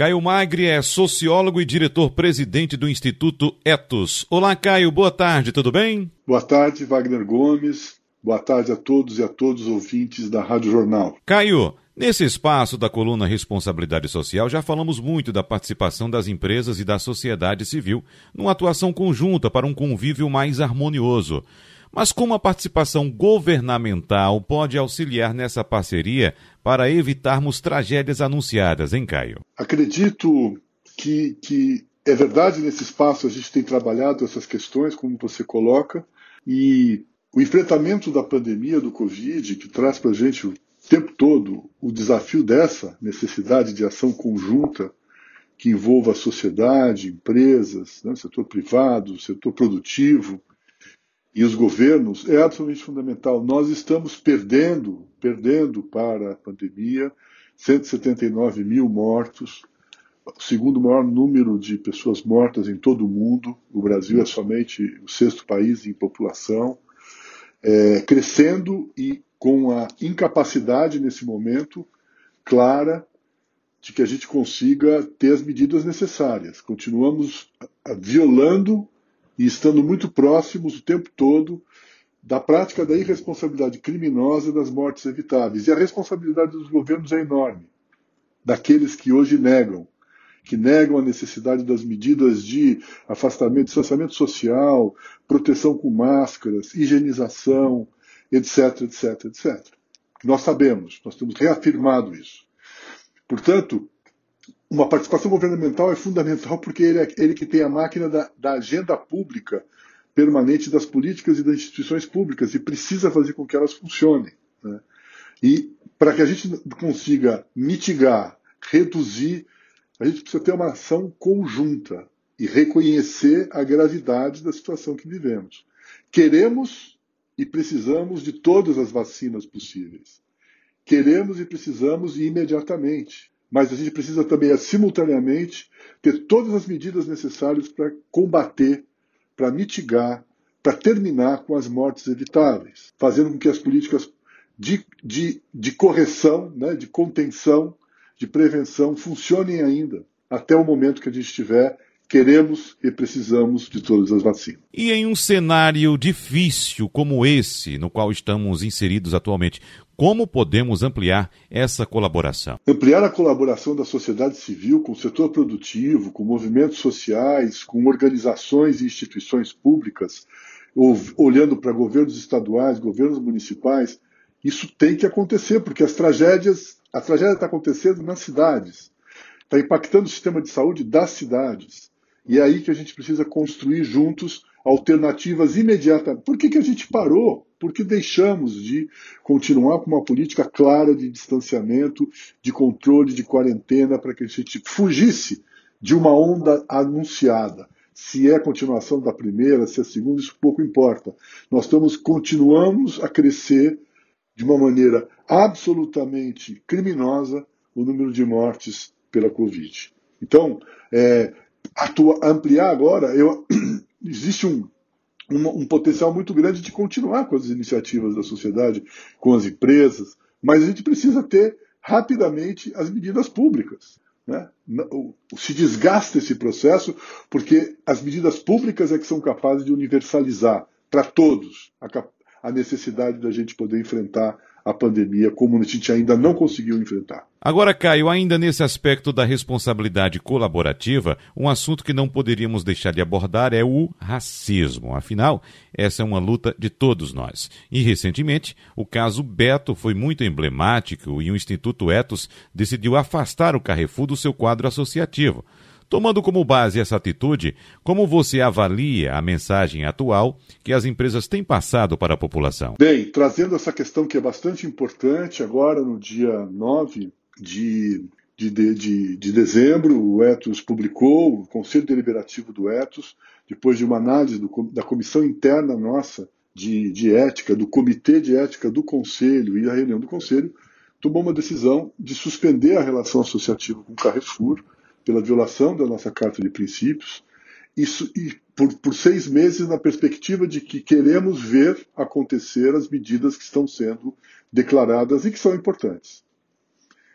Caio Magri é sociólogo e diretor-presidente do Instituto Etos. Olá, Caio, boa tarde, tudo bem? Boa tarde, Wagner Gomes. Boa tarde a todos e a todos os ouvintes da Rádio Jornal. Caio, nesse espaço da coluna Responsabilidade Social já falamos muito da participação das empresas e da sociedade civil numa atuação conjunta para um convívio mais harmonioso. Mas como a participação governamental pode auxiliar nessa parceria para evitarmos tragédias anunciadas, hein, Caio? Acredito que, que é verdade nesse espaço a gente tem trabalhado essas questões, como você coloca, e o enfrentamento da pandemia do Covid, que traz para a gente o tempo todo o desafio dessa necessidade de ação conjunta que envolva a sociedade, empresas, né, setor privado, setor produtivo, e os governos é absolutamente fundamental. Nós estamos perdendo, perdendo para a pandemia, 179 mil mortos, o segundo maior número de pessoas mortas em todo o mundo. O Brasil é somente o sexto país em população, é, crescendo e com a incapacidade nesse momento clara de que a gente consiga ter as medidas necessárias. Continuamos violando e estando muito próximos o tempo todo da prática da irresponsabilidade criminosa das mortes evitáveis. E a responsabilidade dos governos é enorme, daqueles que hoje negam, que negam a necessidade das medidas de afastamento, distanciamento social, proteção com máscaras, higienização, etc, etc, etc. Nós sabemos, nós temos reafirmado isso. Portanto, uma participação governamental é fundamental porque ele é ele que tem a máquina da, da agenda pública permanente das políticas e das instituições públicas e precisa fazer com que elas funcionem. Né? E para que a gente consiga mitigar, reduzir, a gente precisa ter uma ação conjunta e reconhecer a gravidade da situação que vivemos. Queremos e precisamos de todas as vacinas possíveis. Queremos e precisamos imediatamente mas a gente precisa também, simultaneamente, ter todas as medidas necessárias para combater, para mitigar, para terminar com as mortes evitáveis, fazendo com que as políticas de, de, de correção, né, de contenção, de prevenção funcionem ainda, até o momento que a gente estiver queremos e precisamos de todas as vacinas. E em um cenário difícil como esse, no qual estamos inseridos atualmente, como podemos ampliar essa colaboração? Ampliar a colaboração da sociedade civil com o setor produtivo, com movimentos sociais, com organizações e instituições públicas, olhando para governos estaduais, governos municipais, isso tem que acontecer, porque as tragédias, a tragédia está acontecendo nas cidades, está impactando o sistema de saúde das cidades. E é aí que a gente precisa construir juntos alternativas imediatas. Por que, que a gente parou? Porque deixamos de continuar com uma política clara de distanciamento, de controle, de quarentena, para que a gente fugisse de uma onda anunciada. Se é continuação da primeira, se é a segunda, isso pouco importa. Nós estamos, continuamos a crescer de uma maneira absolutamente criminosa o número de mortes pela Covid. Então, é, atua, ampliar agora, eu, existe um, um, um, potencial muito grande de continuar com as iniciativas da sociedade, com as empresas, mas a gente precisa ter rapidamente as medidas públicas. Né? Se desgasta esse processo porque as medidas públicas é que são capazes de universalizar para todos a, a necessidade da gente poder enfrentar a pandemia como a gente ainda não conseguiu enfrentar. Agora, Caio, ainda nesse aspecto da responsabilidade colaborativa, um assunto que não poderíamos deixar de abordar é o racismo. Afinal, essa é uma luta de todos nós. E recentemente, o caso Beto foi muito emblemático e o Instituto Etos decidiu afastar o Carrefour do seu quadro associativo. Tomando como base essa atitude, como você avalia a mensagem atual que as empresas têm passado para a população? Bem, trazendo essa questão que é bastante importante, agora no dia 9 de, de, de, de dezembro, o Etos publicou, o Conselho Deliberativo do Etos, depois de uma análise do, da comissão interna nossa de, de ética, do Comitê de Ética do Conselho e a reunião do Conselho, tomou uma decisão de suspender a relação associativa com o Carrefour pela violação da nossa Carta de Princípios, isso, e por, por seis meses na perspectiva de que queremos ver acontecer as medidas que estão sendo declaradas e que são importantes.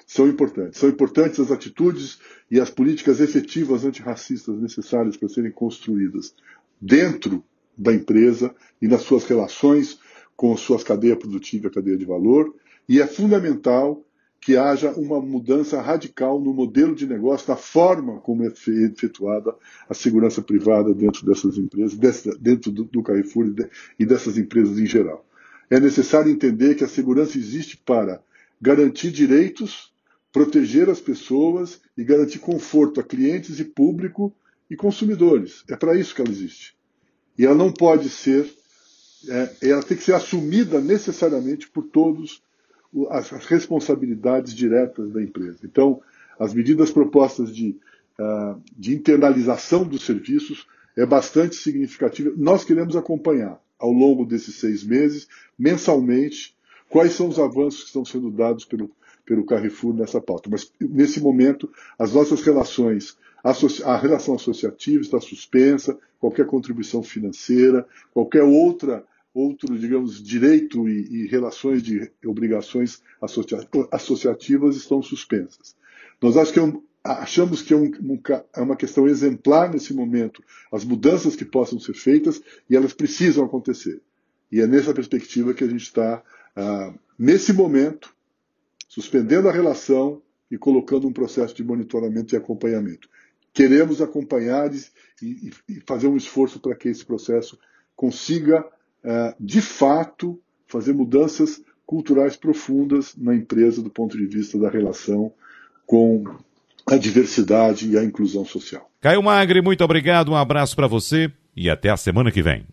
são importantes. São importantes as atitudes e as políticas efetivas antirracistas necessárias para serem construídas dentro da empresa e nas suas relações com suas cadeias produtivas cadeia de valor. E é fundamental que haja uma mudança radical no modelo de negócio, na forma como é efetuada a segurança privada dentro dessas empresas, dentro do Carrefour e dessas empresas em geral. É necessário entender que a segurança existe para garantir direitos, proteger as pessoas e garantir conforto a clientes e público e consumidores. É para isso que ela existe. E ela não pode ser, é, ela tem que ser assumida necessariamente por todos as, responsabilidades diretas da empresa. Então, as medidas propostas de, uh, de internalização dos serviços é bastante significativa. Nós queremos acompanhar ao longo desses seis meses, mensalmente, quais são os avanços que estão sendo dados pelo, pelo Carrefour nessa pauta. Mas, nesse momento, as nossas relações, a relação associativa está suspensa, qualquer contribuição financeira, qualquer outra outro, digamos, direito e, e relações de obrigações associa associativas estão suspensas. Nós acho que é um, achamos que é, um, é, uma questão exemplar nesse momento as mudanças que possam ser feitas e elas precisam acontecer. E é nessa perspectiva que a gente está, ah, nesse momento, suspendendo a relação e colocando um processo de monitoramento e acompanhamento. Queremos acompanhar e, e, e fazer um esforço para que esse processo consiga de fato, fazer mudanças culturais profundas na empresa do ponto de vista da relação com a diversidade e a inclusão social. Caio Magre, muito obrigado, um abraço para você e até a semana que vem.